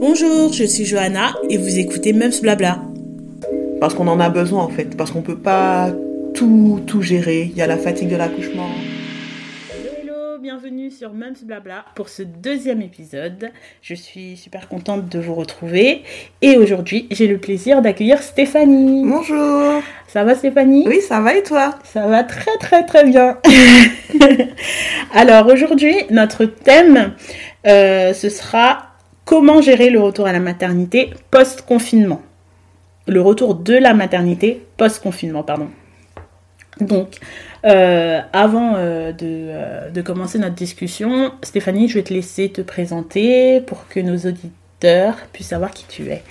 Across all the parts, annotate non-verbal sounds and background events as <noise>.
Bonjour, je suis Johanna et vous écoutez Mums Blabla. Parce qu'on en a besoin en fait, parce qu'on peut pas tout, tout gérer. Il y a la fatigue de l'accouchement. Hello, hello, bienvenue sur Mums Blabla pour ce deuxième épisode. Je suis super contente de vous retrouver et aujourd'hui j'ai le plaisir d'accueillir Stéphanie. Bonjour. Ça va Stéphanie? Oui, ça va et toi? Ça va très très très bien. <laughs> Alors aujourd'hui, notre thème, euh, ce sera comment gérer le retour à la maternité post-confinement. Le retour de la maternité post-confinement, pardon. Donc, euh, avant euh, de, euh, de commencer notre discussion, Stéphanie, je vais te laisser te présenter pour que nos auditeurs puissent savoir qui tu es.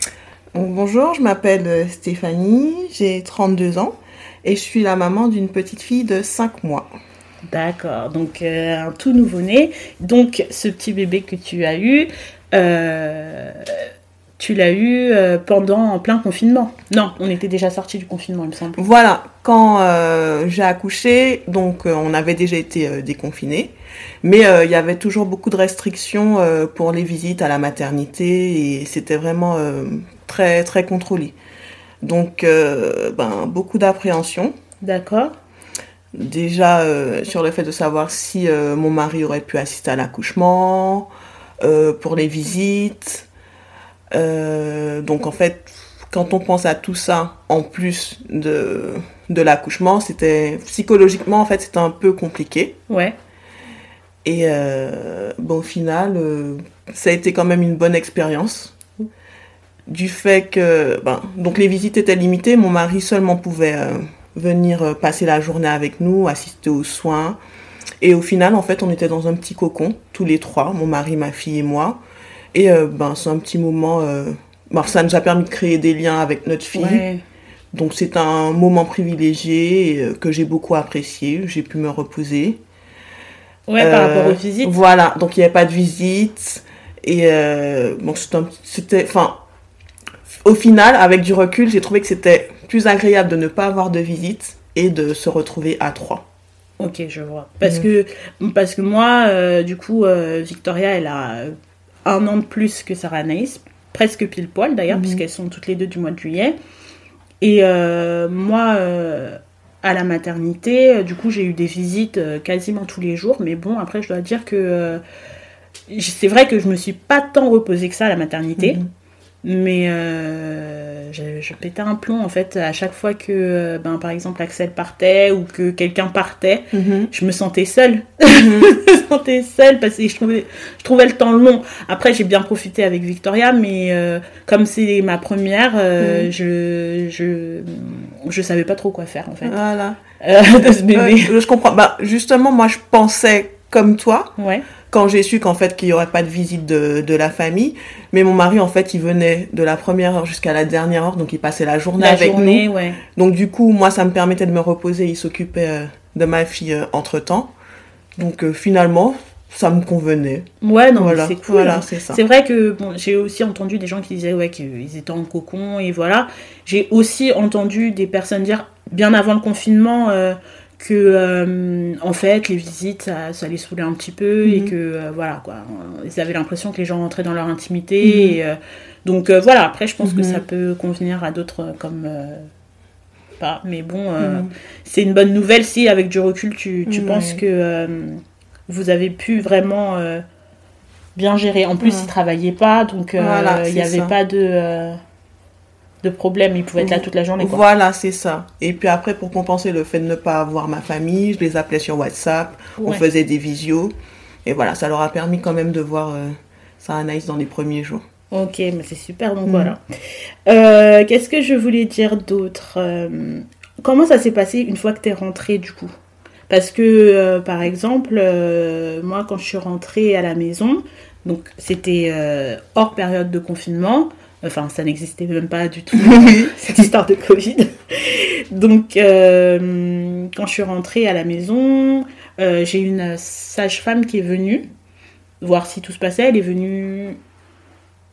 Donc, bonjour, je m'appelle Stéphanie, j'ai 32 ans et je suis la maman d'une petite fille de 5 mois. D'accord, donc un tout nouveau-né. Donc, ce petit bébé que tu as eu, euh, tu l'as eu euh, pendant en plein confinement. Non, on était déjà sorti du confinement, il me semble. Voilà, quand euh, j'ai accouché, donc euh, on avait déjà été euh, déconfinés, mais il y avait toujours beaucoup de restrictions pour les visites à la maternité et c'était vraiment très très contrôlé. Donc, ben, beaucoup d'appréhension. D'accord. Déjà sur le fait de savoir si mon mari aurait pu assister à l'accouchement, euh, pour les visites. Euh, donc en fait, quand on pense à tout ça, en plus de, de l'accouchement, c'était psychologiquement en fait c'était un peu compliqué. Ouais. Et euh, bon, au final, euh, ça a été quand même une bonne expérience. Du fait que, ben, donc les visites étaient limitées, mon mari seulement pouvait euh, venir passer la journée avec nous, assister aux soins. Et au final, en fait, on était dans un petit cocon, tous les trois, mon mari, ma fille et moi. Et euh, ben, c'est un petit moment, euh, ben, ça nous a permis de créer des liens avec notre fille. Ouais. Donc c'est un moment privilégié euh, que j'ai beaucoup apprécié. J'ai pu me reposer. Ouais, par rapport aux visites. Voilà, donc il n'y avait pas de visite. Et bon, c'était. Enfin, au final, avec du recul, j'ai trouvé que c'était plus agréable de ne pas avoir de visite et de se retrouver à trois. Ok, je vois. Parce, Mhm. que, parce que moi, euh, du coup, euh, Victoria, elle a euh, un an de plus que Sarah Anaïs, presque pile poil d'ailleurs, Mhm. puisqu'elles sont toutes les deux du mois de juillet. Et euh, moi, à la maternité, du coup, j'ai eu des visites quasiment tous les jours. Mais bon, après, je dois dire que c'est vrai que je me suis pas tant reposée que ça à la maternité. Mhm. Mais euh, je, je pétais un plomb en fait à chaque fois que, euh, ben, par exemple, Axel partait ou que quelqu'un partait Mhm. je me sentais seule. <laughs> je me sentais seule parce que je trouvais, je trouvais le temps long. Après, j'ai bien profité avec Victoria, mais euh, comme c'est ma première, euh, Mhm. je, je, je savais pas trop quoi faire en fait Voilà. <laughs> de ce bébé. Ouais, je comprends. Bah, justement, moi, je pensais comme toi Ouais. Quand j'ai su qu'en fait qu'il n'y aurait pas de visite de, de la famille. Mais mon mari, en fait, il venait de la première heure jusqu'à la dernière heure, donc il passait la journée La avec journée, nous. ouais. Donc du coup, moi, ça me permettait de me reposer. Il s'occupait euh, de ma fille entre temps. Donc euh, finalement, ça me convenait. Ouais, non, voilà, c'est cool. voilà, hein. c'est ça. C'est vrai que bon, j'ai aussi entendu des gens qui disaient ouais, qu'ils étaient en cocon et voilà. J'ai aussi entendu des personnes dire, bien avant le confinement, euh, que euh, en fait les visites ça, ça les saoulait un petit peu et Mhm. que euh, voilà quoi. Ils avaient l'impression que les gens rentraient dans leur intimité. Mhm. Et, euh, donc voilà, après je pense que Mhm. ça peut convenir à d'autres comme. pas, mais bon, c'est une bonne nouvelle si avec du recul tu, tu penses que vous avez pu vraiment bien gérer. En plus, Ouais. il travaillait pas, donc euh, Voilà, il n'y avait ça. pas de, de problème. Il pouvait être là toute la journée. Quoi. Voilà, c'est ça. Et puis après, pour compenser le fait de ne pas avoir ma famille, je les appelais sur WhatsApp, on faisait des visios. Et voilà, ça leur a permis quand même de voir euh, ça Anaïs dans les premiers jours. Ok, mais c'est super, donc Mhm. voilà. Euh, Qu'est-ce que je voulais dire d'autre Euh, Comment ça s'est passé une fois que tu es rentrée du coup? Parce que, euh, par exemple, moi, quand je suis rentrée à la maison, donc c'était hors période de confinement, enfin, ça n'existait même pas du tout, <laughs> cette histoire de Covid. Donc, euh, quand je suis rentrée à la maison, euh, j'ai une sage-femme qui est venue voir si tout se passait. Elle est venue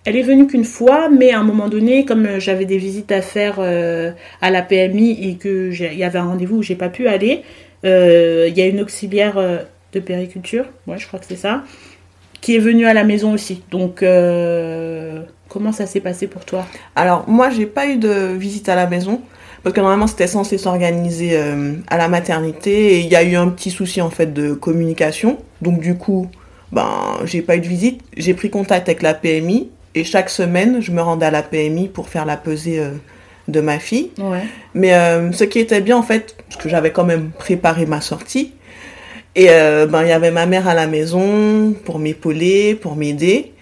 elle est venue qu'une fois, mais à un moment donné, comme euh, j'avais des visites à faire euh, à la PMI et que il y avait un rendez-vous où j'ai pas pu aller, il y a une auxiliaire de périculture, ouais, je crois que c'est ça, qui est venu à la maison aussi. Donc, euh, comment ça s'est passé pour toi? Alors, moi, j'ai pas eu de visite à la maison. Parce que normalement, c'était censé s'organiser euh, à la maternité. Et il y a eu un petit souci, en fait, de communication. Donc, du coup, ben, j'ai pas eu de visite. J'ai pris contact avec la PMI. Et chaque semaine, je me rendais à la PMI pour faire la pesée euh, de ma fille. Ouais. Mais euh, ce qui était bien, en fait, parce que j'avais quand même préparé ma sortie. Et ben, il y avait ma mère à la maison pour m'épauler, pour m'aider.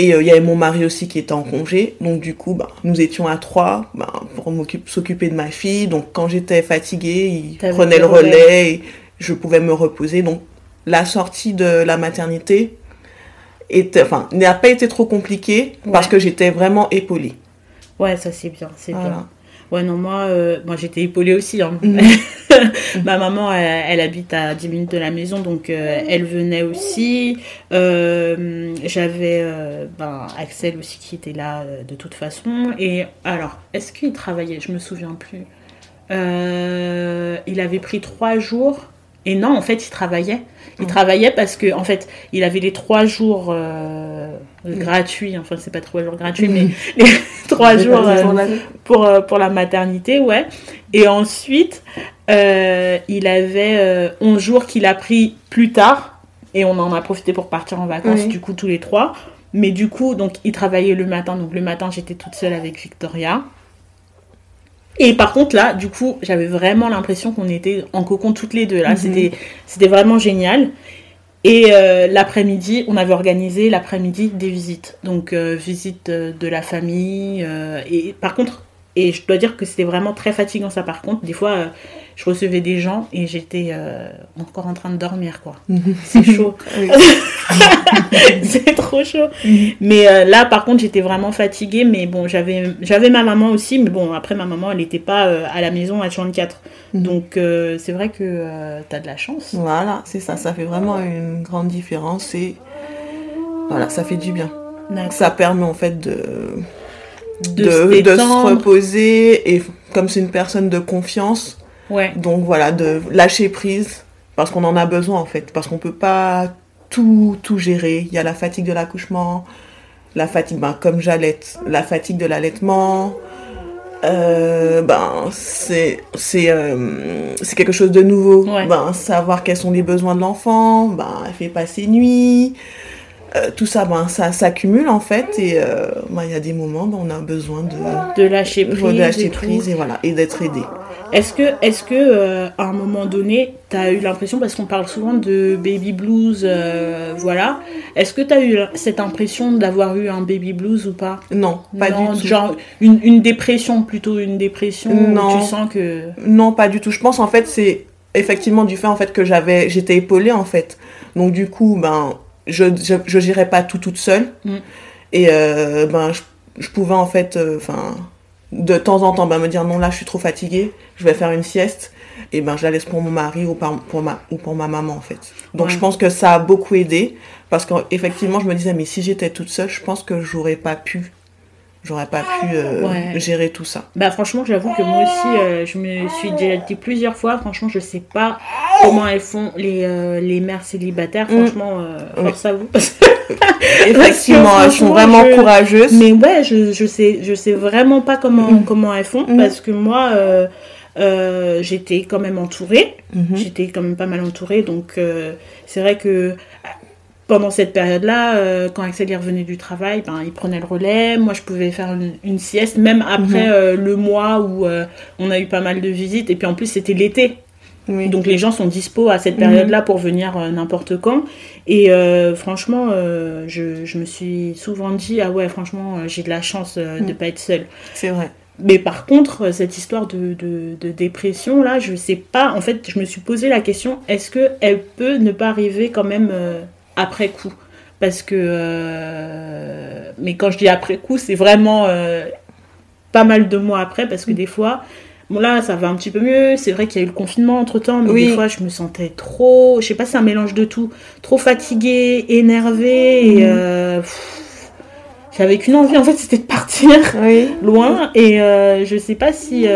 Et euh, il y avait mon mari aussi qui était en congé. Donc, du coup, ben, nous étions à trois ben, pour s'occuper de ma fille. Donc, quand j'étais fatiguée, il prenait le relais. relais et je pouvais me reposer. Donc, la sortie de la maternité était, enfin, n'a pas été trop compliquée parce que j'étais vraiment épaulée. Ouais, ça c'est bien, c'est Voilà. bien. Ouais, non, moi, euh, moi j'étais épaulée aussi. hein. Mhm. <laughs> <laughs> Ma maman, elle, elle habite à 10 minutes de la maison, donc euh, elle venait aussi. Euh, J'avais euh, ben, Axel aussi qui était là de toute façon. Et alors, est-ce qu'il travaillait? Je me souviens plus. Il avait pris trois jours. Et non, en fait, il travaillait. Il Mhm. travaillait parce que, en fait, il avait les trois jours euh, gratuits. Enfin, c'est pas trois jours gratuits, mais les <laughs> trois jours euh, Pour euh, pour la maternité, ouais. Et ensuite, euh, il avait euh, 11 jours qu'il a pris plus tard. Et on en a profité pour partir en vacances, Oui. du coup, tous les trois. Mais du coup, donc, il travaillait le matin. Donc, le matin, j'étais toute seule avec Victoria. Et par contre, là, du coup, j'avais vraiment l'impression qu'on était en cocon toutes les deux. Là, Mhm. c'était, c'était vraiment génial. Et euh, l'après-midi, on avait organisé l'après-midi des visites. Donc, euh, visite de la famille. euh, et par contre, et je dois dire que c'était vraiment très fatigant ça par contre. Des fois, euh, je recevais des gens et j'étais euh, encore en train de dormir, quoi. <laughs> C'est chaud. <laughs> C'est trop chaud. Mais euh, là, par contre, j'étais vraiment fatiguée. Mais bon, j'avais, j'avais ma maman aussi. Mais bon, après, ma maman, elle n'était pas à la maison à 24. Mhm. Donc, c'est vrai que euh, t'as de la chance. Voilà, c'est ça, ça fait vraiment une grande différence et voilà, ça fait du bien. Ça permet en fait de, De, de, se de se détendre. reposer et comme c'est une personne de confiance, Ouais. donc voilà, de lâcher prise parce qu'on en a besoin en fait, parce qu'on peut pas tout, tout gérer. Il y a la fatigue de l'accouchement, la fatigue, ben, comme j'allaite, la fatigue de l'allaitement. Euh, ben c'est c'est euh, c'est quelque chose de nouveau Ouais. ben savoir quels sont les besoins de l'enfant ben elle fait pas ses nuits Euh, tout ça ben ça s'accumule en fait et euh, ben, il y a des moments ben, on a besoin de De lâcher prise. de lâcher et prise et voilà et d'être aidé Est-ce que, est-ce que euh, à un moment donné, tu as eu l'impression, parce qu'on parle souvent de baby blues, voilà, est-ce que tu as eu cette impression d'avoir eu un baby blues ou pas? Non pas Non, du tout Genre une, une dépression, plutôt une dépression Non. où tu sens que. Non, pas du tout. Je pense en fait c'est effectivement du fait en fait que j'avais j'étais épaulée en fait. Donc du coup ben je gérais pas tout toute seule Mm. et euh, ben je, je pouvais en fait enfin de temps en temps ben, me dire non là je suis trop fatiguée, je vais faire une sieste et ben je la laisse pour mon mari ou par- pour ma ou pour ma maman en fait. Donc Ouais. je pense que ça a beaucoup aidé parce qu'effectivement je me disais mais si j'étais toute seule, je pense que j'aurais pas pu j'aurais pas pu euh, Ouais. gérer tout ça. Bah franchement, j'avoue que moi aussi, euh, je me suis déjà dit plusieurs fois, franchement, je sais pas comment elles font les, euh, les mères célibataires, Mm. franchement, Oui. force à vous. <laughs> Effectivement, elles sont vraiment je- courageuses. Mais ouais, je, je sais, je sais vraiment pas comment, Mhm. comment elles font Mhm. parce que moi, euh, j'étais quand même entourée. Mhm. J'étais quand même pas mal entourée, donc euh, c'est vrai que pendant cette période-là, euh, quand Axel est revenu du travail, ben, il prenait le relais. Moi, je pouvais faire une, une sieste, même après Mhm. euh, le mois où euh, on a eu pas mal de visites. Et puis en plus, c'était l'été. Oui. Donc les gens sont dispo à cette Mhm. période-là pour venir euh, n'importe quand. Et euh, franchement, euh, je, je me suis souvent dit, ah ouais, franchement, j'ai de la chance de Mhm. pas être seule. c'est vrai. Mais par contre, cette histoire de, de, de dépression, là, je sais pas. En fait, je me suis posé la question, est-ce que elle peut ne pas arriver quand même après coup Parce que... euh, Mais quand je dis après coup, c'est vraiment euh, pas mal de mois après, parce que des fois... Bon là, ça va un petit peu mieux. C'est vrai qu'il y a eu le confinement entre-temps, mais Oui. des fois, je me sentais trop... Je sais pas, c'est un mélange de tout. Trop fatiguée, énervée, et... Mhm. euh, J'avais qu'une envie, en fait, c'était de partir Oui. <laughs> loin et je sais pas si,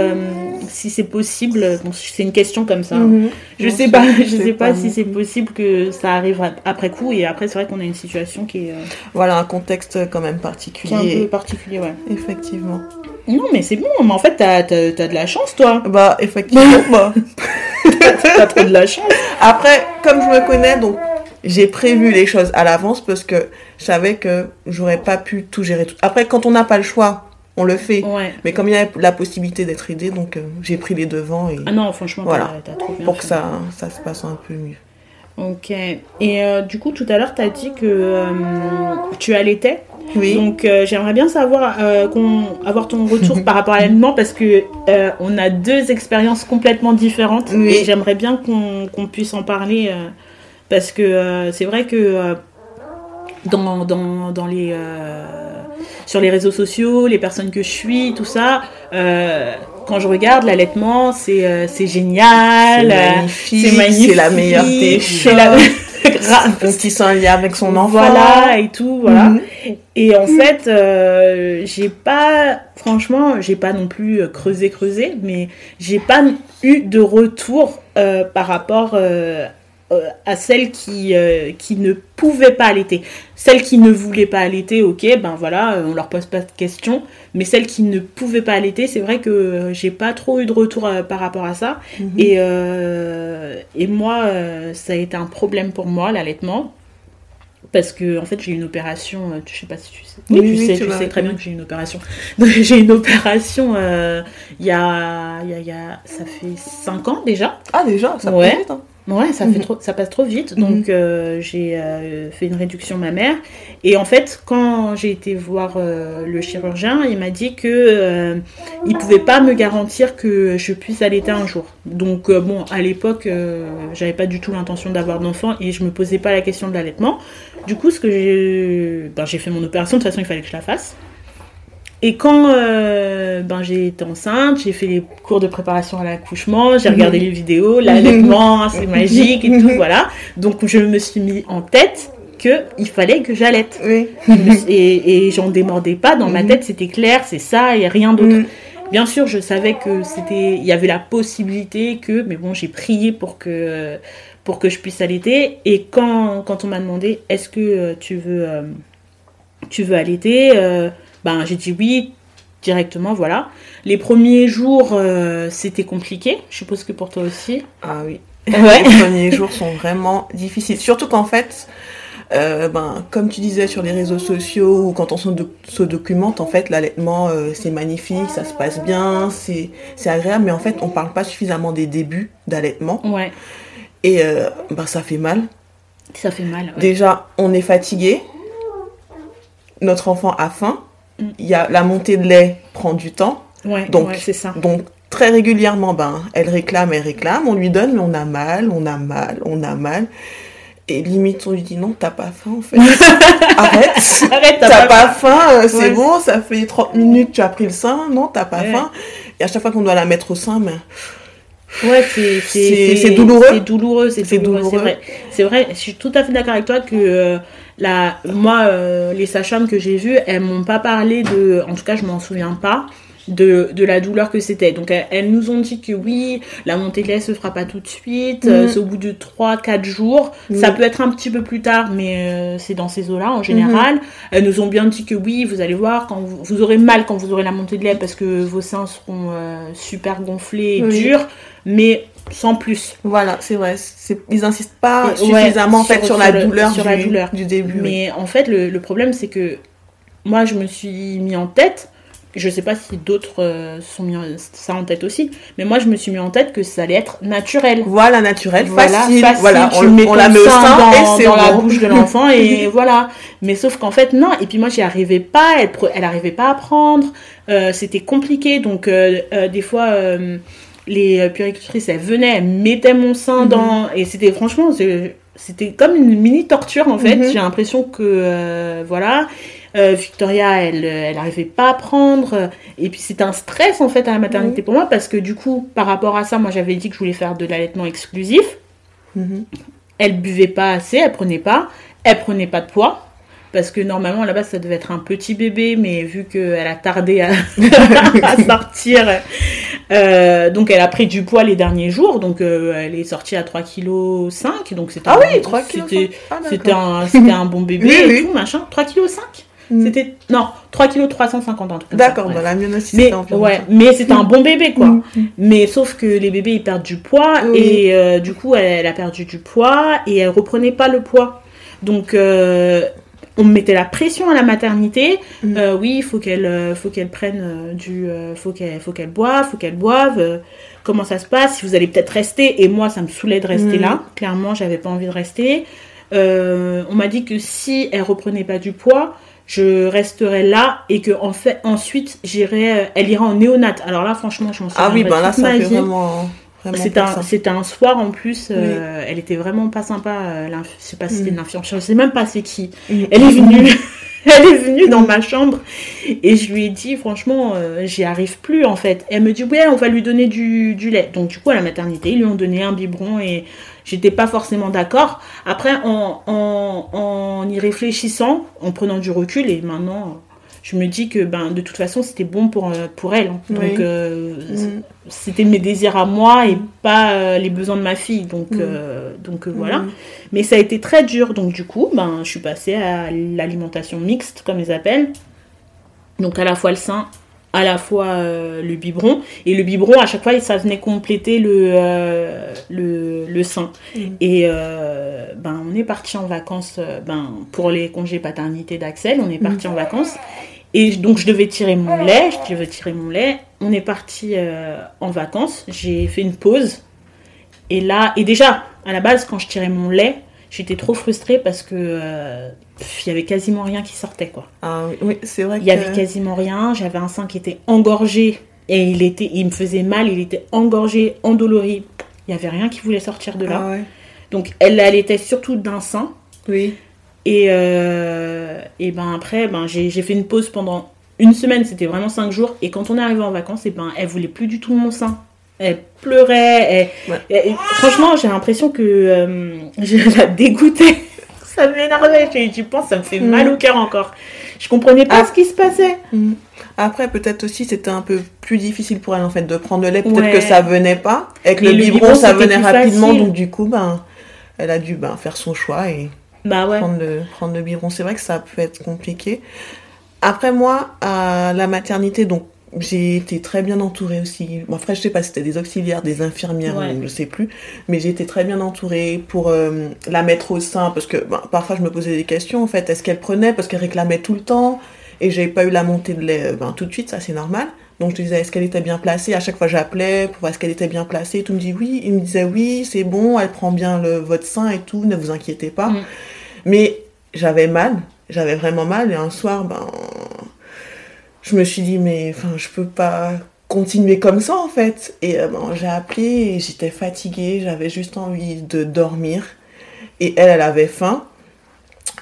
si c'est possible, bon, c'est une question comme ça. Mhm. Je sais pas, je sais pas, pas si c'est possible que ça arrive ap- après coup. Et après, c'est vrai qu'on a une situation qui est, euh, Voilà, un contexte quand même qui est un peu particulier. particulier, ouais. Effectivement. Non, mais c'est bon. Mais en fait, t'as t'as de la chance, toi. Bah, effectivement. <laughs> bah. T'as trop de la chance. Après, comme je me connais, donc j'ai prévu les choses à l'avance parce que je savais que j'aurais pas pu tout gérer. Tout. Après, quand on n'a pas le choix, on le fait. Ouais. Mais comme il y a la possibilité d'être aidé, donc euh, j'ai pris les devants et Ah non, franchement, Voilà. t'as trop bien pour que ça, ça se passe un peu mieux. Ok. Et euh, du coup, tout à l'heure, t'as dit que euh, tu allaitais. Oui. Donc, euh, j'aimerais bien savoir, qu'on- avoir ton retour <laughs> par rapport à l'aliment parce que on a deux expériences complètement différentes Oui. et j'aimerais bien qu'on qu'on puisse en parler parce que c'est vrai que dans, dans, dans les sur les réseaux sociaux, les personnes que je suis, tout ça. euh, quand je regarde l'allaitement, c'est euh, c'est génial, C'est magnifique, c'est la meilleure des c'est la- <laughs> Grave. Un lien avec son enfant. Voilà et tout, voilà. Mhm. Et en fait, euh, j'ai pas, franchement, j'ai pas non plus creusé, creusé, mais j'ai pas eu de retour euh, par rapport euh, à celles qui, euh, qui ne pouvaient pas allaiter. Celles qui ne voulaient pas allaiter, ok, ben voilà, euh, on leur pose pas de questions. Mais celles qui ne pouvaient pas allaiter, c'est vrai que j'ai pas trop eu de retour par rapport à ça. Mhm. Et, euh, et moi, ça a été un problème pour moi, l'allaitement. Parce que, en fait, j'ai une opération, je sais pas si tu sais. Oui, tu oui, sais, tu sais très bien que j'ai une opération. <laughs> J'ai une opération, il y, a, y, a, y a- ça fait 5 ans déjà. Ah déjà, ça Ouais. hein. Ouais, ça, Mhm. fait trop, ça passe trop vite. Mhm. Donc, euh, j'ai euh, fait une réduction mammaire. Et en fait, quand j'ai été voir euh, le chirurgien, il m'a dit que il pouvait pas me garantir que je puisse allaiter un jour. Donc, bon, à l'époque, j'avais pas du tout l'intention d'avoir d'enfant et je me posais pas la question de l'allaitement. Du coup, ce que j'ai, ben, j'ai fait mon opération. De toute façon, il fallait que je la fasse. Et quand euh, ben, j'ai été enceinte, j'ai fait les cours de préparation à l'accouchement, j'ai regardé les vidéos, l'allaitement, <laughs> c'est magique et tout, voilà. Donc je me suis mis en tête que il fallait que j'allaite. Oui. Et et j'en démordais pas, dans ma Mhm. tête c'était clair, c'est ça et rien d'autre. Mhm. Bien sûr, je savais que c'était, il y avait la possibilité que, mais bon, j'ai prié pour que, pour que je puisse allaiter. Et quand, quand on m'a demandé, est-ce que euh, tu veux, euh, tu veux allaiter, ben j'ai dit oui directement, voilà. Les premiers jours, euh, c'était compliqué. Je suppose que pour toi aussi. Ah oui. <laughs> Ouais. Les premiers jours sont vraiment difficiles. Surtout qu'en fait, euh, ben, comme tu disais sur les réseaux sociaux ou quand on se, doc- se documente, en fait, l'allaitement, euh, c'est magnifique, ça se passe bien, c'est c'est agréable, mais en fait, on parle pas suffisamment des débuts d'allaitement. Ouais, Et euh, ben, ça fait mal. ça fait mal. ouais. Déjà, on est fatigué. Notre enfant a faim. Y a la montée de lait prend du temps. Ouais, Donc, ouais, c'est ça. Donc très régulièrement, ben, elle réclame, elle réclame, on lui donne, mais on a mal, on a mal, on a mal. Et limite, on lui dit non, t'as pas faim en fait. <laughs> Arrête. Arrête, t'as T'as pas- pas faim, euh, c'est Ouais. bon, ça fait 30 minutes, tu as pris le sein, non, t'as pas Ouais. faim. Et à chaque fois qu'on doit la mettre au sein, ben, Ouais, c'est C'est- c'est douloureux. C'est douloureux, c'est douloureux, c'est vrai. C'est vrai, je suis tout à fait d'accord avec toi que euh, la, moi, euh, les sages-femmes que j'ai vues, elles m'ont pas parlé de, en tout cas, je m'en souviens pas. De, de la douleur que c'était. Donc elles, elles nous ont dit que oui, la montée de lait se fera pas tout de suite, euh, Mhm. c'est au bout de 3-4 jours. Ça peut être un petit peu plus tard, mais euh, c'est dans ces eaux-là en général. Elles nous ont bien dit que oui, vous allez voir, quand vous, vous aurez mal quand vous aurez la montée de lait parce que vos seins seront euh, super gonflés et Oui. durs, mais sans plus. voilà, c'est vrai. Ils insistent pas Et- ouais, suffisamment en sur- fait sur, sur la le- douleur, sur du, la douleur. du début. oui. Mais en fait, le, le problème, c'est que moi, je me suis mis en tête, je sais pas si d'autres euh, sont mis ça en tête aussi, mais moi, je me suis mis en tête que ça allait être naturel. Voilà, naturel, Voilà, facile. facile, voilà, on, mets on la met au sein sein dans, et c'est dans la bouche de l'enfant et <laughs> voilà. Mais sauf qu'en fait non. Et puis moi j'y arrivais pas, elle, elle arrivait pas à prendre. Euh, C'était compliqué. Donc euh, euh, des fois les euh, puéricultrices elles venaient, elles mettaient mon sein Mhm. dans et c'était franchement c'était comme une mini torture en fait. Mhm. J'ai l'impression que euh, voilà. Euh, Victoria, elle, elle arrivait pas à prendre. Et puis c'était un stress en fait à la maternité pour moi parce que du coup, par rapport à ça, moi j'avais dit que je voulais faire de l'allaitement exclusif Mhm. elle buvait pas assez, elle prenait pas, elle prenait pas de poids. Parce que normalement, à la base, ça devait être un petit bébé, mais vu qu'elle a tardé à, <laughs> à sortir, Euh, donc elle a pris du poids les derniers jours, donc euh, elle est sortie à 3,5 kg. Donc c'était Ah un- oui, 3 kilos. C'était Ah, un, c'était un bon <laughs> bébé Oui, et oui. tout, machin. 3,5 kg. C'était. Non, 3 kg 350, un truc comme ça, D'accord, bah, la mienne aussi, Mais, ouais, mais c'était un bon bébé, quoi. Mm. Mais sauf que les bébés, ils perdent du poids. Oui. Et euh, du coup, elle, elle a perdu du poids et elle reprenait pas le poids. Donc, euh, on me mettait la pression à la maternité. Mm. Euh, oui, il faut qu'elle euh, faut qu'elle prenne euh, du... faut qu'elle faut qu'elle boive, faut qu'elle boive. comment ça se passe? Si vous allez peut-être rester. Et moi, ça me saoulait de rester Mm. là. Clairement, j'avais pas envie de rester. Euh, on m'a dit que si elle reprenait pas du poids, je resterais là et que en fait ensuite j'irais, euh, elle ira en néonate. Alors là, franchement, je m'en Ah oui, ben là, ça fait vraiment. C'était un, un soir en plus, euh, elle était vraiment pas sympa. euh, je sais pas si c'était Mm. une infirmière, je sais même pas c'est qui. Mm. Elle est venue, <laughs> elle est venue dans ma chambre et je lui ai dit franchement, euh, j'y arrive plus en fait. Elle me dit ouais, on va lui donner du, du lait. Donc du coup à la maternité, ils lui ont donné un biberon et j'étais pas forcément d'accord. Après en, en, en y réfléchissant, en prenant du recul et maintenant. Je me dis que ben de toute façon c'était bon pour, euh, pour elle. hein. Donc Oui. euh, Mm. c'était mes désirs à moi et pas euh, les besoins de ma fille. Donc, Mm. euh, donc voilà. Mm. Mais ça a été très dur. Donc du coup, ben, je suis passée à l'alimentation mixte, comme ils appellent. Donc à la fois le sein, à la fois euh, le biberon. Et le biberon, à chaque fois, ça venait compléter le, euh, le, le sein. Mm. Et euh, ben, on est parti en vacances ben, pour les congés paternité d'Axel. On est parti en vacances. Et donc je devais tirer mon lait, je devais tirer mon lait. On est parti euh, en vacances. J'ai fait une pause. Et là, et déjà, à la base, quand je tirais mon lait, j'étais trop frustrée parce que euh, il y avait quasiment rien qui sortait quoi. Ah oui, c'est vrai Il y avait quasiment rien. J'avais un sein qui était engorgé et il était, il me faisait mal. Il était engorgé, endolori. Il y avait rien qui voulait sortir de là. Ah ouais. Donc elle allaitait surtout d'un sein. Oui. Et, euh, et ben après, ben, j'ai fait une pause pendant une semaine, c'était vraiment cinq jours. Et quand on est arrivé en vacances, et ben, elle voulait plus du tout mon sein. Elle pleurait. elle- Ouais. elle- et franchement, j'ai l'impression que euh, <laughs> je la dégoûtais. Ça m'énervait. J'y pense, ça me fait mal au cœur encore. Je comprenais pas Ah. ce qui se passait. Mm. Après, peut-être aussi, c'était un peu plus difficile pour elle, en fait, de prendre le lait. Peut-être Ouais. que ça venait pas. Avec le, le biberon, biberon, ça venait rapidement. facile. Donc, du coup, ben, elle a dû ben, faire son choix et Bah ouais. prendre, le, prendre le biberon. C'est vrai que ça peut être compliqué. Après, moi, à la maternité, donc, j'ai été très bien entourée aussi. Bon, après, je sais pas si c'était des auxiliaires, des infirmières, Ouais. ou je sais plus. Mais j'ai été très bien entourée pour euh, la mettre au sein. Parce que ben, parfois, je me posais des questions, en fait. Est-ce qu'elle prenait? Parce qu'elle réclamait tout le temps. Et j'avais pas eu la montée de lait euh, ben, tout de suite, ça c'est normal. Donc je disais, est-ce qu'elle était bien placée? À chaque fois, j'appelais pour voir est-ce qu'elle était bien placée. Tout me dit oui. Il me disait oui, c'est bon, elle prend bien le, votre sein et tout, ne vous inquiétez pas. Mm. Mais j'avais mal, j'avais vraiment mal. Et un soir, ben, je me suis dit, mais enfin, je peux pas continuer comme ça en fait. Et euh, ben, j'ai appelé et j'étais fatiguée, j'avais juste envie de dormir. Et elle, elle avait faim.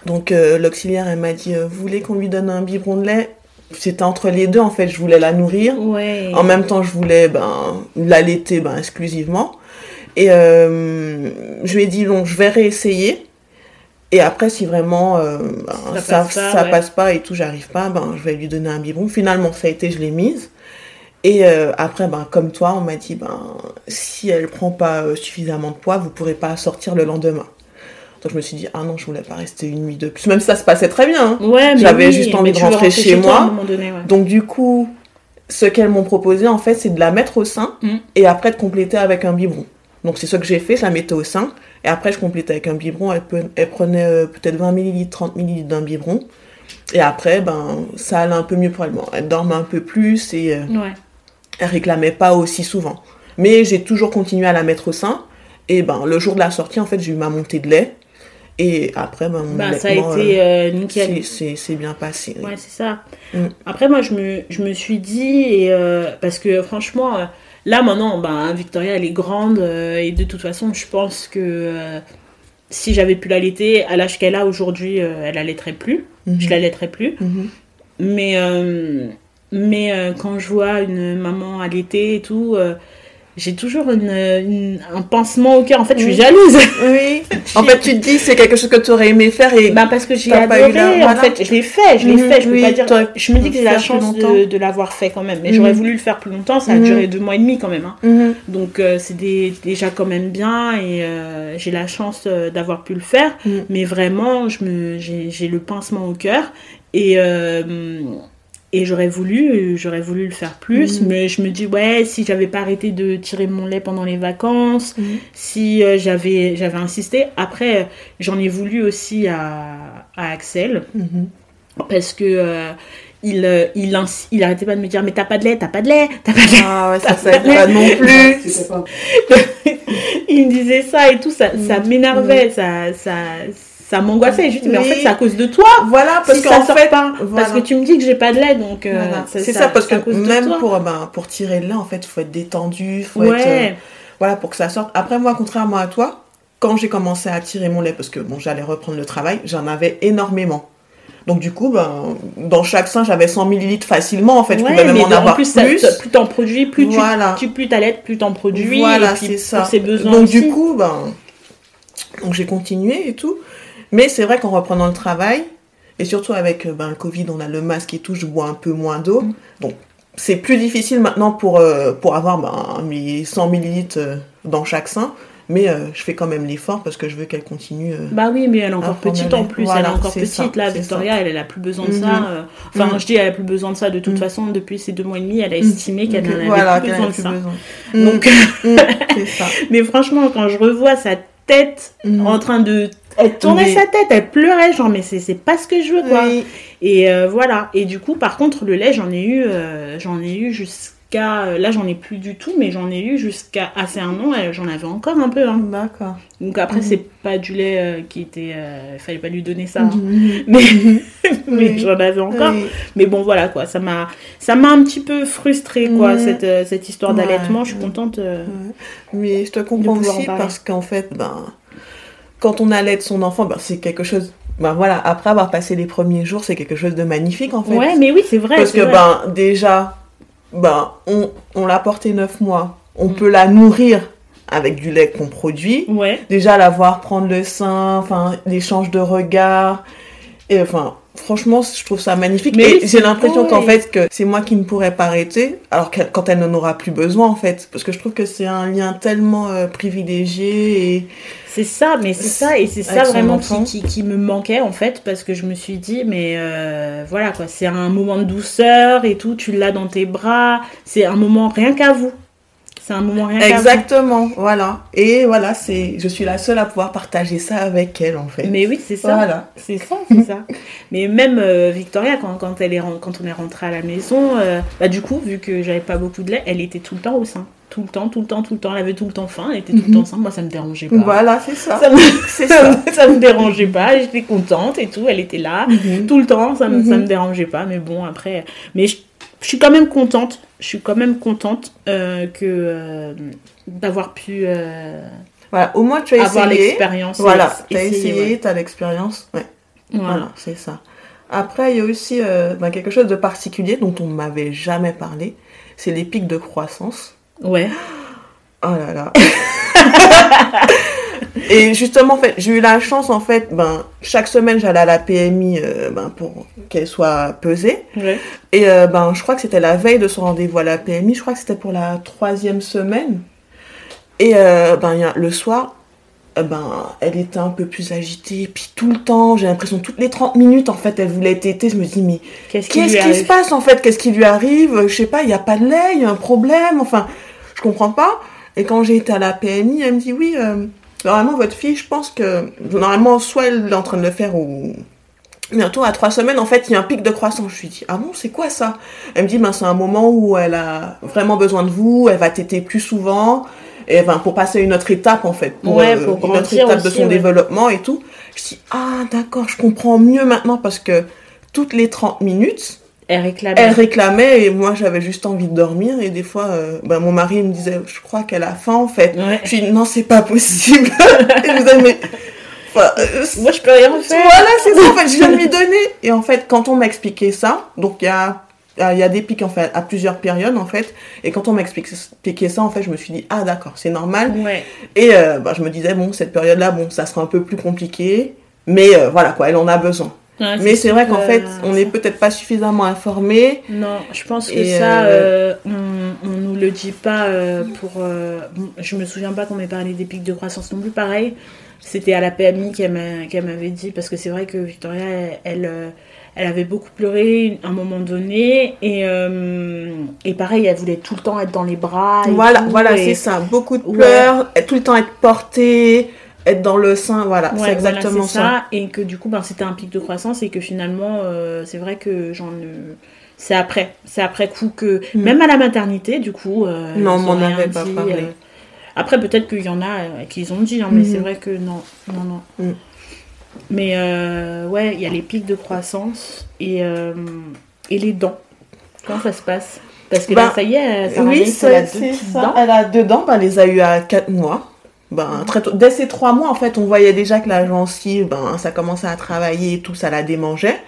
Donc euh, l'auxiliaire, elle m'a dit, euh, vous voulez qu'on lui donne un biberon de lait? C'était entre les deux en fait, je voulais la nourrir. Ouais. En même temps, je voulais ben, l'allaiter ben, exclusivement. Et euh, je lui ai dit, donc, je vais réessayer. Et après, si vraiment euh, ben, Ça ça, passe pas, ça ouais. passe pas et tout, j'arrive pas, ben, je vais lui donner un biberon. Finalement, ça a été, je l'ai mise. Et euh, après, ben, comme toi, on m'a dit, ben, si elle prend pas euh, suffisamment de poids, vous pourrez pas sortir le lendemain. Donc je me suis dit, ah non, je voulais pas rester une nuit de plus. Même ça se passait très bien. hein. Ouais, J'avais oui, juste envie de rentrer chez moi. moment donné, ouais. Donc du coup, ce qu'elles m'ont proposé en fait, c'est de la mettre au sein Mm. et après de compléter avec un biberon. Donc c'est ce que j'ai fait, je la mettais au sein et après je complétais avec un biberon. Elle, peut- elle prenait euh, peut-être 20 ml, 30 ml d'un biberon. Et après, ben, ça allait un peu mieux pour elle. Bon, elle dormait un peu plus et euh, Ouais. elle réclamait pas aussi souvent. Mais j'ai toujours continué à la mettre au sein. Et ben, le jour de la sortie, en fait, j'ai eu ma montée de lait. Et après, ben, mon Bah, ça a été euh, euh, nickel. c'est- bien passé. oui. Ouais, c'est ça. Mm. Après, moi, je me, je me suis dit, et, euh, parce que franchement, là maintenant, ben, Victoria, elle est grande, euh, et de toute façon, je pense que euh, si j'avais pu l'allaiter à l'âge qu'elle a aujourd'hui, euh, elle allaiterait plus. Mhm. Je l'allaiterais plus. Mhm. Mais, mais quand je vois une maman allaiter et tout, j'ai toujours une, une- un pincement au cœur. En fait, je suis jalouse. Oui. <laughs> En fait, tu te dis c'est quelque chose que tu aurais aimé faire et Bah parce que j'ai T'as pas eu adoré, la- en voilà. fait, je l'ai fait, je l'ai Mhm, fait, je peux oui, pas dire. Je me dis que j'ai la chance de, l'avoir fait quand même, mais Mhm. j'aurais voulu le faire plus longtemps, ça a Mhm. duré deux mois et demi quand même. hein. Mhm. Donc euh, c'est déjà quand même bien et euh, j'ai la chance euh, d'avoir pu le faire, Mhm. mais vraiment je me j'ai j'ai le pincement au cœur et euh, et j'aurais voulu j'aurais voulu le faire plus, Mhm. mais je me dis ouais si j'avais pas arrêté de tirer mon lait pendant les vacances, Mhm. si euh, j'avais j'avais insisté. Après j'en ai voulu aussi à, à Axel Mhm. parce que euh, il, euh, il, il arrêtait pas de me dire mais t'as pas de lait, t'as pas de lait, t'as pas de lait. Ah ouais, ça, ça pas non plus. <laughs> Il me disait ça et tout, ça, ça m'énervait, ça, ça, ça m'angoissait. Je dis mais en fait c'est à cause de toi. Voilà, parce si qu'en ça sort fait, pas, voilà. parce que tu me dis que j'ai pas de lait, donc euh, Voilà. c'est ça, parce que même pour, ben, pour tirer le lait, en fait, il faut être détendu, faut être. euh, ouais, voilà, pour que ça sorte. Après, moi, contrairement à toi, quand j'ai commencé à tirer mon lait, parce que bon, j'allais reprendre le travail, j'en avais énormément. Donc, du coup, ben, dans chaque sein, j'avais 100 millilitres facilement, en fait. je Ouais, pouvais même mais en avoir plus, plus. ça- plus t'en produis, plus tu, Voilà. tu plus t'allaites, plus t'en produis. Voilà, c'est ça. Pour ses besoins Donc aussi. du coup, ben, donc j'ai continué et tout. Mais c'est vrai qu'en reprenant le travail, et surtout avec euh, ben, le Covid, on a le masque et tout, je bois un peu moins d'eau. Mm. Donc c'est plus difficile maintenant pour, euh, pour avoir ben, mes 100 millilitres euh, dans chaque sein. Mais euh, je fais quand même l'effort parce que je veux qu'elle continue. euh, Bah oui, mais elle est encore petite en plus, Voilà, elle est encore petite. ça, là, Victoria, elle, elle a plus besoin de Mhm. ça. Enfin, Mhm. je dis, elle a plus besoin de ça de toute Mhm. façon. Depuis ces deux mois et demi, elle a estimé qu'elle donc, n'en avait voilà, plus besoin de plus ça. besoin. Donc, Mm, <laughs> c'est ça. mais franchement, quand je revois sa tête en train de. Elle tournait sa tête, elle pleurait, genre, mais c'est pas ce que je veux, quoi. Oui. Et euh, voilà. Et du coup, par contre, le lait, j'en ai eu, euh, j'en ai eu jusqu'à. euh, Là, j'en ai plus du tout, mais j'en ai eu jusqu'à assez un an. J'en avais encore un peu. Hein. D'accord. Donc après, Mhm. c'est pas du lait euh, qui était. euh, fallait pas lui donner ça. hein. Mhm. Mais, <laughs> mais Oui. j'en avais encore. Oui. Mais bon, voilà quoi. Ça m'a, un petit peu frustrée quoi, cette, cette histoire Ouais. d'allaitement. Je suis contente. Ouais. Mais je te comprends aussi parce qu'en fait, ben, quand on allait de son enfant, ben, c'est quelque chose. Ben voilà, après avoir passé les premiers jours, c'est quelque chose de magnifique en fait. Ouais, mais oui, c'est vrai. parce que vrai. ben déjà, ben on, on l'a porté neuf mois, on Mm. peut la nourrir avec du lait qu'on produit. Ouais. Déjà la voir prendre le sein, enfin l'échange de regards, et enfin franchement je trouve ça magnifique. Mais et j'ai l'impression qu'en fait que c'est moi qui ne pourrais pas arrêter, alors qu'elle- quand elle n'en aura plus besoin en fait, parce que je trouve que c'est un lien tellement euh, privilégié et C'est ça, mais c'est ça, et c'est ça vraiment qui, qui me manquait en fait, parce que je me suis dit, mais euh, voilà quoi, c'est un moment de douceur et tout, tu l'as dans tes bras, c'est un moment rien qu'à vous. C'est un moment rien exactement voilà et voilà c'est je suis la seule à pouvoir partager ça avec elle en fait. Mais oui, c'est ça. Voilà. C'est ça, c'est ça. Mais même euh, Victoria, quand, quand, elle est, quand on est rentré à la maison, euh, bah, du coup, vu que j'avais pas beaucoup de lait, elle était tout le temps au sein. Tout le temps, tout le temps, tout le temps. Elle avait tout le temps faim, elle était tout le temps au sein. Moi, ça me dérangeait pas. Voilà c'est ça. Ça me, <laughs> <laughs> ça, ça. me- dérangeait pas, j'étais contente et tout, elle était là Mhm. tout le temps, ça me, Mhm. ça me dérangeait pas, mais bon, après. Mais je, je suis quand même contente, je suis quand même contente euh, que euh, d'avoir pu euh, Voilà au moins tu as avoir essayé. l'expérience. Voilà ess- t'as essayé ouais. t'as l'expérience ouais. Voilà. Voilà, c'est ça. Après, il y a aussi ben, quelque chose de particulier dont on ne m'avait jamais parlé. C'est les pics de croissance. Ouais. Oh là là. <laughs> Et justement, en fait, j'ai eu la chance, en fait, ben, chaque semaine, j'allais à la PMI euh, ben, pour qu'elle soit pesée. ouais. Et euh, ben, je crois que c'était la veille de son rendez-vous à la PMI. Je crois que c'était pour la troisième semaine. Et euh, ben, le soir, ben, elle était un peu plus agitée. Puis tout le temps, j'ai l'impression, toutes les 30 minutes, en fait, elle voulait téter. Je me dis, mais Qu'est-ce qui se passe, en fait? Qu'est-ce qui lui arrive? Je sais pas, il n'y a pas de lait, il y a un problème. Enfin, je comprends pas. Et quand j'ai été à la PMI, elle me dit, oui, normalement, votre fille, je pense que, normalement, soit elle est en train de le faire ou bientôt à trois semaines, en fait, il y a un pic de croissance. Je lui dis, ah bon, c'est quoi ça? Elle me dit, ben, c'est un moment où elle a vraiment besoin de vous, elle va téter plus souvent, et ben, pour passer à une autre étape, en fait, pour, Ouais, euh, pour une autre étape de son ouais. développement et tout. Je dis, ah d'accord, je comprends mieux maintenant parce que toutes les 30 minutes, Elle réclamait et moi j'avais juste envie de dormir et des fois, euh, ben, mon mari me disait, je crois qu'elle a faim en fait. Ouais. Je dis, non, c'est pas possible. <laughs> et je me disais, mais... enfin, euh, Moi, je peux rien faire. voilà, c'est ça, en fait, je viens de lui <laughs> donner. Et en fait, quand on m'a expliqué ça, donc il y a il y a des pics en fait à plusieurs périodes en fait et quand on m'a expliqué ça en fait je me suis dit ah d'accord c'est normal Ouais. et euh, bah, je me disais bon cette période là bon ça sera un peu plus compliqué mais euh, voilà quoi elle en a besoin Ouais, mais c'est vrai qu'en fait on n'est peut-être pas suffisamment informé Non, je pense que Et, ça, euh, euh, on, on nous le dit pas euh, pour. je me souviens pas qu'on m'ait parlé des pics de croissance non plus. Pareil, c'était à la PMI qu'elle m'a- qu'elle m'avait dit parce que c'est vrai que Victoria, elle, elle, elle avait beaucoup pleuré à un moment donné et euh, et pareil, elle voulait tout le temps être dans les bras. et voilà tout, voilà et- c'est ça beaucoup de pleurs tout le temps être porté être dans le sein voilà Ouais, c'est voilà, exactement c'est ça. Et que du coup, ben, c'était un pic de croissance et que finalement, euh, c'est vrai que j'en. euh, c'est après, c'est après coup que Mm. même à la maternité, du coup. euh, Non, ils m'en avait pas parlé. Après, peut-être qu'il y en a euh, qui ont dit, hein, mais c'est vrai que non, non, non. Mm. Mais euh, ouais, il y a les pics de croissance et euh, et les dents. Comment ça se passe? Parce que là, Bah, ça y est, Sarah oui c'est ça dents. elle a deux dents bah, elle les a eu à 4 mois ben, très tôt. Dès ces trois mois, en fait, on voyait déjà que la gencive, ben, ça commençait à travailler et tout, ça la démangeait.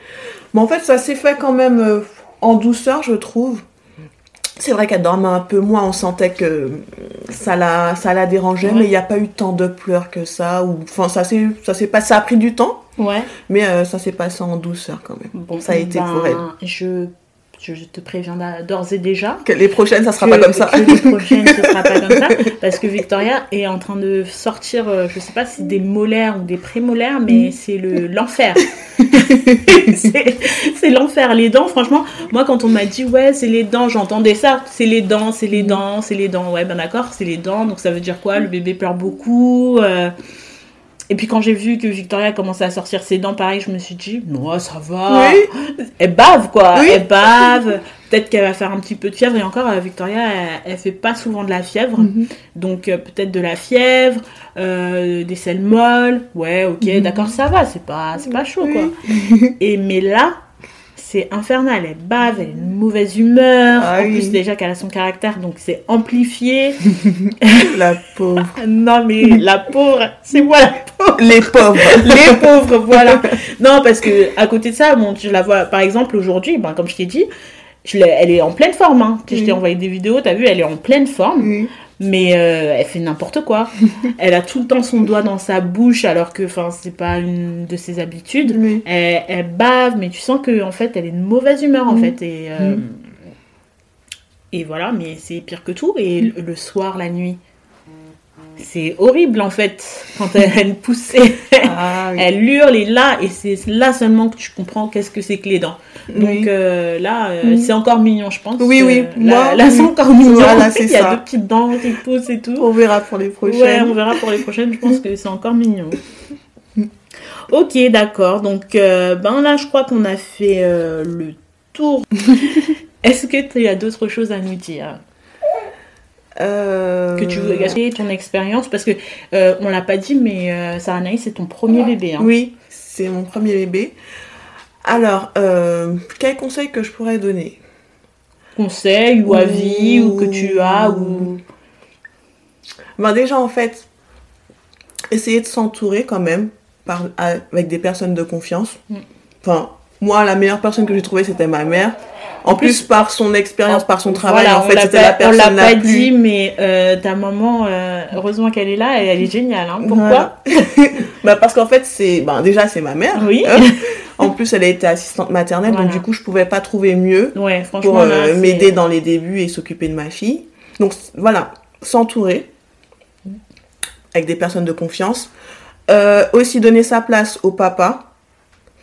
Mais en fait, ça s'est fait quand même euh, en douceur, je trouve. C'est vrai qu'elle dormait un peu moins, on sentait que euh, ça la, ça la dérangeait, Ouais. mais il n'y a pas eu tant de pleurs que ça. Ou, enfin, ça s'est, ça s'est passé, ça a pris du temps, Ouais. mais euh, ça s'est passé en douceur quand même. Bon, Ça a été ben, pour elle. Je, je te préviens d'ores et déjà. Que les prochaines, ça sera que- pas comme ça. que les prochaines, ce sera pas comme ça. <laughs> Parce que Victoria est en train de sortir, euh, je sais pas si des molaires ou des prémolaires, mais c'est le l'enfer. <laughs> c'est c'est l'enfer. Les dents, franchement, moi quand on m'a dit ouais, c'est les dents, j'entendais ça. C'est les dents, c'est les dents, c'est les dents. Ouais, ben d'accord, c'est les dents. Donc ça veut dire quoi? Le bébé pleure beaucoup. euh, Et puis quand j'ai vu que Victoria commençait à sortir ses dents, pareil, je me suis dit, non, ça va. Oui. Elle bave, quoi. Oui. Elle bave. Peut-être qu'elle va faire un petit peu de fièvre. Et encore, euh, Victoria, elle, elle fait pas souvent de la fièvre. Mhm. Donc, euh, peut-être de la fièvre, euh, des selles molles. Ouais, ok, Mhm. d'accord, ça va. C'est pas, c'est pas chaud, Oui. quoi. <laughs> Et mais là, c'est infernal. Elle bave, elle a une mauvaise humeur. Ah en oui. plus, déjà qu'elle a son caractère, donc c'est amplifié. <laughs> La pauvre. <laughs> non, mais la pauvre, c'est moi la pauvre. Les pauvres. <laughs> Les pauvres, voilà. Non, parce que à côté de ça, bon, je la vois, par exemple, aujourd'hui, ben, comme je t'ai dit, je elle est en pleine forme. Hein. Je t'ai envoyé des vidéos, t'as vu, elle est en pleine forme, mais euh, elle fait n'importe quoi. <laughs> elle a tout le temps son doigt dans sa bouche, alors que c'est pas une de ses habitudes. Elle, elle bave, mais tu sens que en fait, elle est de mauvaise humeur, en fait. Et, euh, et voilà, mais c'est pire que tout. Et le soir, la nuit. C'est horrible en fait quand elle a une poussée. Ah, oui. <laughs> Elle hurle et là, et c'est là seulement que tu comprends qu'est-ce que c'est que les dents. Donc Oui. euh, là, euh, c'est encore mignon, je pense. Oui, oui, Euh, moi, là, c'est encore mignon. Voilà, <laughs> Il y a ça. deux petites dents qui poussent et tout. On verra pour les prochaines. Ouais, on verra pour les prochaines. Je pense que c'est encore mignon. <laughs> Ok, d'accord. Donc, euh, ben là, je crois qu'on a fait le tour. Est-ce que tu as d'autres choses à nous dire? Euh, Que tu veux gâcher ton expérience Parce que euh, on l'a pas dit, mais euh, Sarah c'est ton premier bébé. Hein. Oui, c'est mon premier bébé. Alors, euh, quel conseil que je pourrais donner? Conseil ou avis ou que tu as ou ben Déjà, en fait, essayer de s'entourer quand même par, avec des personnes de confiance. Mm. Enfin, moi, la meilleure personne que j'ai trouvée, c'était ma mère. En plus, par son expérience, par son travail, Voilà, en on fait, l'a c'était la On personne l'a la pas plus... dit, mais euh, ta maman, euh, heureusement qu'elle est là, et elle est géniale. Hein. Pourquoi? Voilà. <laughs> bah parce qu'en fait, c'est ben, déjà, c'est ma mère. Oui. Hein. en plus, elle a été assistante maternelle, Voilà. donc du coup, je pouvais pas trouver mieux. Ouais, pour euh, m'aider dans les débuts et s'occuper de ma fille. Donc voilà, s'entourer avec des personnes de confiance. Aussi donner sa place au papa.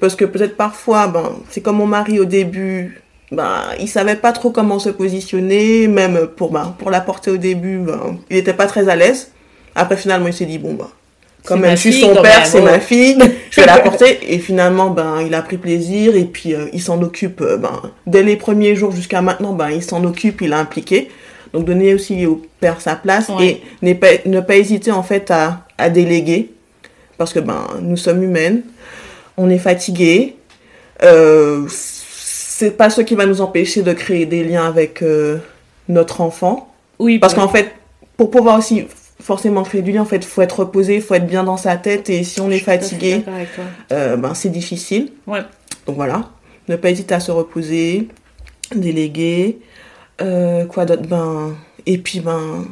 Parce que peut-être parfois, ben, c'est comme mon mari au début, ben, il savait pas trop comment se positionner, même pour, ben, pour la porter au début, ben, il était pas très à l'aise. Après, finalement, il s'est dit, bon, ben, quand même, je suis son père, c'est ma fille, je vais la <laughs> porter. Et finalement, ben, il a pris plaisir et puis euh, il s'en occupe. euh, ben, dès les premiers jours jusqu'à maintenant, ben, il s'en occupe, il a impliqué. Donc, donner aussi au père sa place Ouais. et ne pas, ne pas hésiter en fait à, à déléguer. Parce que ben, nous sommes humaines, on est fatigué. Euh, c'est pas ce qui va nous empêcher de créer des liens avec euh, notre enfant. Oui, Parce qu'en fait, pour pouvoir aussi forcément créer du lien, en fait, faut être reposé, faut être bien dans sa tête. Et si on est fatigué, euh, ben, c'est difficile. Ouais. Donc voilà, ne pas hésiter à se reposer. déléguer. Euh, quoi d'autre? Ben, et puis, ben,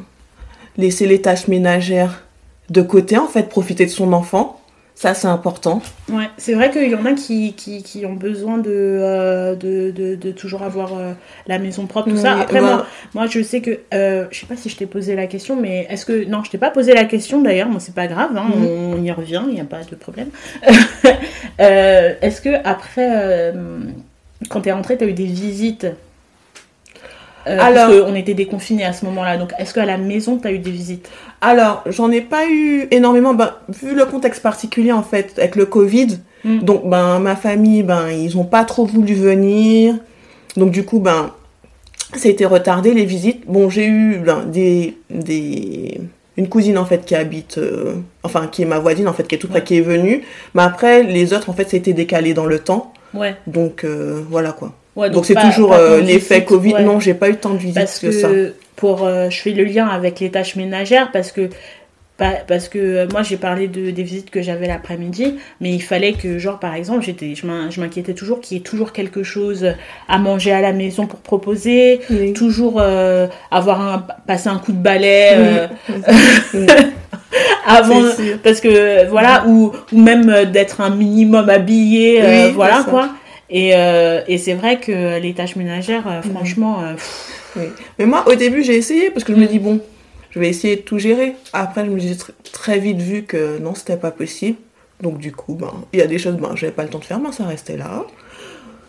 laisser les tâches ménagères de côté, en fait, profiter de son enfant. Ça, c'est important. Ouais, c'est vrai qu'il y en a qui, qui, qui ont besoin de, euh, de, de, de, toujours avoir euh, la maison propre, tout ça. Après, bah- moi, moi, je sais que. euh, je sais pas si je t'ai posé la question, mais est-ce que. Non, je t'ai pas posé la question d'ailleurs, moi, c'est pas grave, hein, Mhm. on y revient, il n'y a pas de problème. <laughs> Euh, est-ce que après, quand t'es rentrée, t'as eu des visites euh, Alors- Parce qu'on était déconfinés à ce moment-là, donc est-ce qu'à la maison, t'as eu des visites? Alors, j'en ai pas eu énormément, ben, vu le contexte particulier, en fait, avec le Covid. Mm. Donc, ben, ma famille, ben, ils ont pas trop voulu venir. Donc, du coup, ben, ça a été retardé, les visites. Bon, j'ai eu ben, des, des... Une cousine, en fait, qui habite... euh, Enfin, qui est ma voisine, en fait, qui est tout près, Ouais. qui est venue. Mais après, les autres, en fait, ça a été décalé dans le temps. Ouais. Donc, euh, voilà, quoi. Ouais Donc, c'est toujours tant euh, visites, Covid. ouais. Non, j'ai pas eu tant de visites parce que, que, ça. pour euh, je fais le lien avec les tâches ménagères parce que pa- parce que euh, moi j'ai parlé de des visites que j'avais l'après-midi mais il fallait que genre par exemple j'étais je m'in- je m'inquiétais toujours qu'il y ait toujours quelque chose à manger à la maison pour proposer Oui. toujours euh, avoir un passer un coup de balai euh, Oui. <laughs> avant parce que voilà ou, ou même d'être un minimum habillé euh, voilà ça. Et, euh, et c'est vrai que les tâches ménagères euh, franchement euh, Oui. Mais moi, au début, j'ai essayé parce que je me Mm. dis, bon, je vais essayer de tout gérer. Après, je me suis tr- très vite vu que non, c'était pas possible. Donc, du coup, ben, il y a des choses, ben, j'avais pas le temps de faire, mais ça restait là.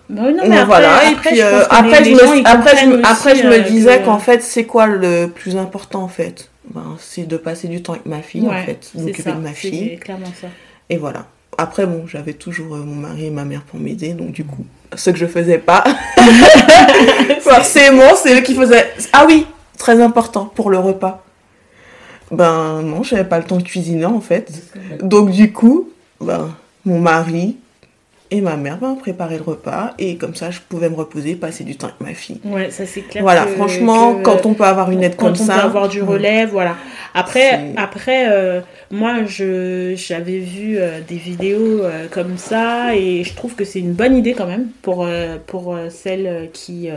Bah oui, non, mais après, voilà. Et après, puis, après, je me, après, je, me- comprennent après, aussi, je me disais que- qu'en fait, c'est quoi le plus important, en fait? Ben, C'est de passer du temps avec ma fille, en Ouais, fait, c'est m'occuper de ma c'est fille. clairement ça. Et voilà. Après, bon, j'avais toujours euh, mon mari et ma mère pour m'aider, donc du coup, ce que je faisais pas, <laughs> forcément, c'est eux qui faisaient. Ah oui, très important pour le repas. Ben non, j'avais pas le temps de cuisiner en fait. Donc du coup, ben, mon mari et ma mère ben, préparaient le repas et comme ça, je pouvais me reposer, passer du temps avec ma fille. Ouais, ça c'est clair. Voilà, que- franchement, que- quand on peut avoir une aide quand comme on ça. peut avoir du mm. relais, voilà. Après, après euh, moi, je j'avais vu euh, des vidéos euh, comme ça et je trouve que c'est une bonne idée quand même pour, euh, pour celles qui,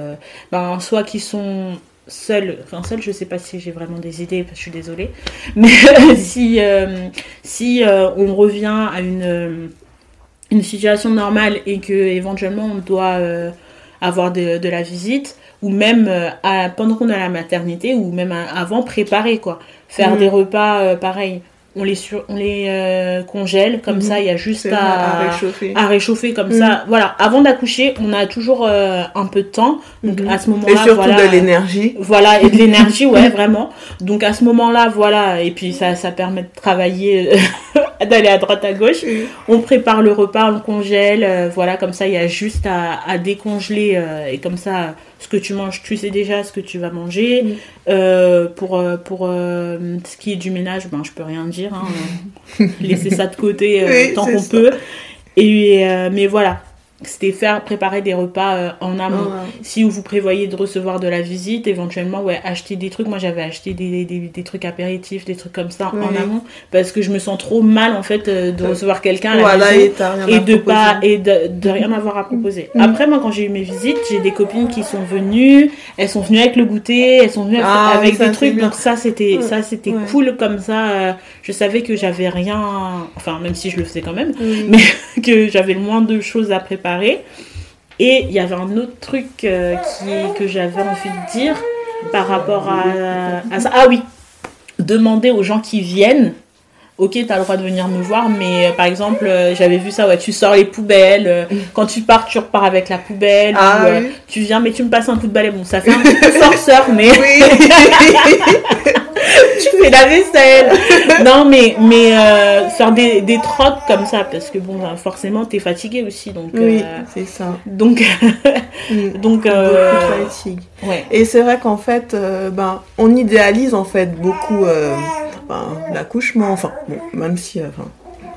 ben, soit qui sont seules, enfin seules, je sais pas si j'ai vraiment des idées, je suis désolée, <laughs> mais si, euh, si euh, on revient à une, une situation normale et que éventuellement on doit euh, avoir de, de la visite ou même euh, à- pendant qu'on est à la maternité ou même à- avant préparer quoi faire Mhm. des repas euh, pareil on les sur, on les euh, congèle comme Mhm. ça il y a juste à, à réchauffer. à réchauffer comme Mhm. ça voilà avant d'accoucher on a toujours euh, un peu de temps donc Mhm. à ce moment Et surtout voilà, de l'énergie. voilà, et de l'énergie, ouais, <laughs> vraiment. Donc à ce moment-là, voilà, et puis ça, ça permet de travailler, euh, <laughs> d'aller à droite à gauche. On prépare le repas, on congèle, euh, voilà, comme ça, il y a juste à, à décongeler, et comme ça, ce que tu manges, tu sais déjà ce que tu vas manger. Euh, pour euh, pour euh, ce qui est du ménage, ben, je peux rien dire, hein. <laughs> laisser ça de côté euh, Oui, tant qu'on peut. Et, mais voilà, c'était faire préparer des repas euh, en amont Ouais. si vous prévoyez de recevoir de la visite, éventuellement, ouais, acheter des trucs. Moi, j'avais acheté des, des, des trucs apéritifs, des trucs comme ça en amont, parce que je me sens trop mal, en fait, euh, de recevoir quelqu'un à la Voilà, maison et de pas et de, de rien avoir à proposer. Mm. Après moi quand j'ai eu mes visites, j'ai des copines qui sont venues, elles sont venues avec le goûter, elles sont venues Ah, avec des trucs bien. donc ça c'était Ouais. ça c'était cool comme ça euh, je savais que j'avais rien enfin même si je le faisais quand même mais <laughs> que j'avais le moins de choses à préparer. Et il y avait un autre truc euh, qui, que j'avais envie de dire par rapport à, à ça. Ah oui, demander aux gens qui viennent. Ok, t'as le droit de venir me voir, mais euh, par exemple, euh, j'avais vu ça, ouais, tu sors les poubelles, quand tu pars, tu repars avec la poubelle, Ah ou, oui. tu viens, mais tu me passes un coup de balai. Bon, ça fait un <laughs> petit peu forceur, mais Oui. <laughs> tu fais la vaisselle. <laughs> non, mais, mais euh, faire des, des trottes comme ça, parce que bon, ben, forcément, t'es fatigué aussi, donc. oui, euh, c'est ça. donc, Mm. <laughs> donc euh, Beaucoup de fatigue. ouais. Et c'est vrai qu'en fait, euh, ben, on idéalise en fait beaucoup euh, ben, l'accouchement, enfin, bon, même si euh, enfin,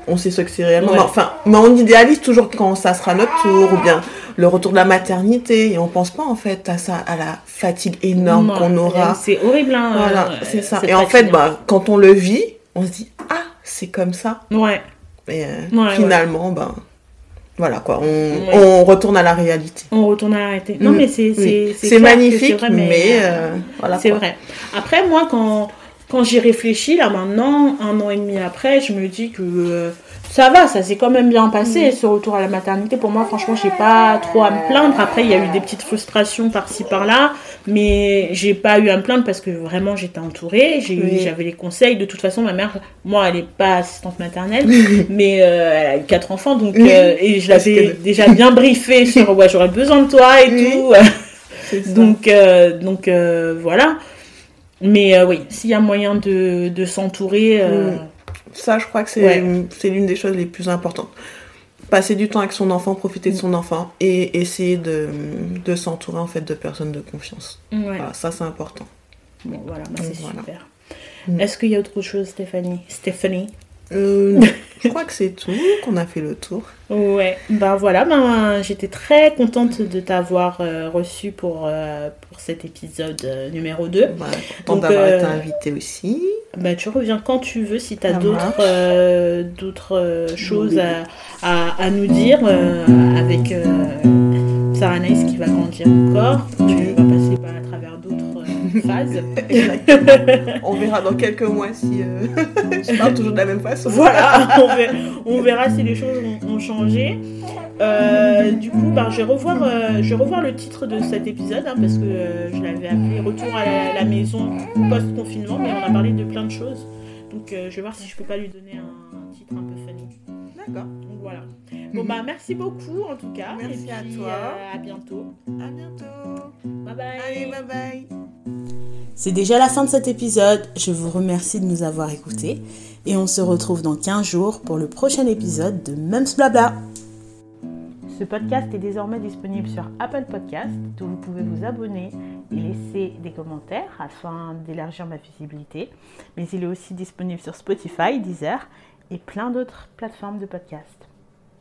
on sait ce que c'est réellement, Ouais. mais enfin, mais on idéalise toujours quand ça sera notre tour, ou bien le retour de la maternité, et on pense pas en fait à ça, à la fatigue énorme qu'on aura. C'est horrible, hein. Voilà, euh, c'est ça. Et en fait, ben, quand on le vit, on se dit, ah, c'est comme ça. Ouais. Et euh, Ouais, finalement, ben, voilà quoi, on, on, retourne à la réalité. On retourne à la réalité. Non, mm. mais c'est oui. magnifique, vrai, mais, euh, voilà. C'est vrai. Après, moi, quand, quand j'y réfléchis, là maintenant, un an et demi après, je me dis que euh, ça va, ça s'est quand même bien passé, ce retour à la maternité. Pour moi, franchement, j'ai pas trop à me plaindre. Après, il y a eu des petites frustrations par-ci, par-là, mais j'ai pas eu à me plaindre parce que vraiment, j'étais entourée. J'avais les conseils. De toute façon, ma mère, moi, elle est pas assistante maternelle, <laughs> mais euh, elle a eu quatre enfants, donc, euh, et je l'avais déjà bien briefé sur, ouais, j'aurais besoin de toi et tout. <laughs> donc, donc voilà. Mais oui, s'il y a moyen de, de s'entourer. Ça, je crois que c'est l'une des choses les plus importantes. Passer du temps avec son enfant, profiter de son enfant et essayer de, de s'entourer en fait de personnes de confiance. Voilà, ça, c'est important. Bon, voilà, bah, c'est super. Mm. Est-ce qu'il y a autre chose, Stéphanie? Stéphanie? Euh, <laughs> je crois que c'est tout, qu'on a fait le tour. Ouais, ben voilà, ben, j'étais très contente de t'avoir euh, reçu pour, euh, pour cet épisode numéro 2. Bah, contente d'avoir été invitée aussi. Ben, tu reviens quand tu veux si tu as d'autres d'autres choses à, à, à, nous dire avec Sarah Nice qui va grandir encore. Tu vas passer par phase. on verra dans quelques mois si euh, <laughs> je parle toujours de la même façon. Voilà, on verra, si les choses ont, changé. Euh, du coup, ben, je, vais revoir, euh, je vais revoir le titre de cet épisode hein, parce que je l'avais appelé Retour à la, maison post-confinement, mais on a parlé de plein de choses. Donc je vais voir si je peux pas lui donner un, titre un peu funny. D'accord. Donc voilà. Bon bah <laughs> merci beaucoup en tout cas. Merci à toi. à bientôt. À bientôt. Bye bye. Allez, bye bye. C'est déjà la fin de cet épisode. Je vous remercie de nous avoir écoutés et on se retrouve dans 15 jours pour le prochain épisode de Mums Blabla. Ce podcast est désormais disponible sur Apple Podcast, où vous pouvez vous abonner et laisser des commentaires afin d'élargir ma visibilité. Mais il est aussi disponible sur Spotify, Deezer et plein d'autres plateformes de podcast.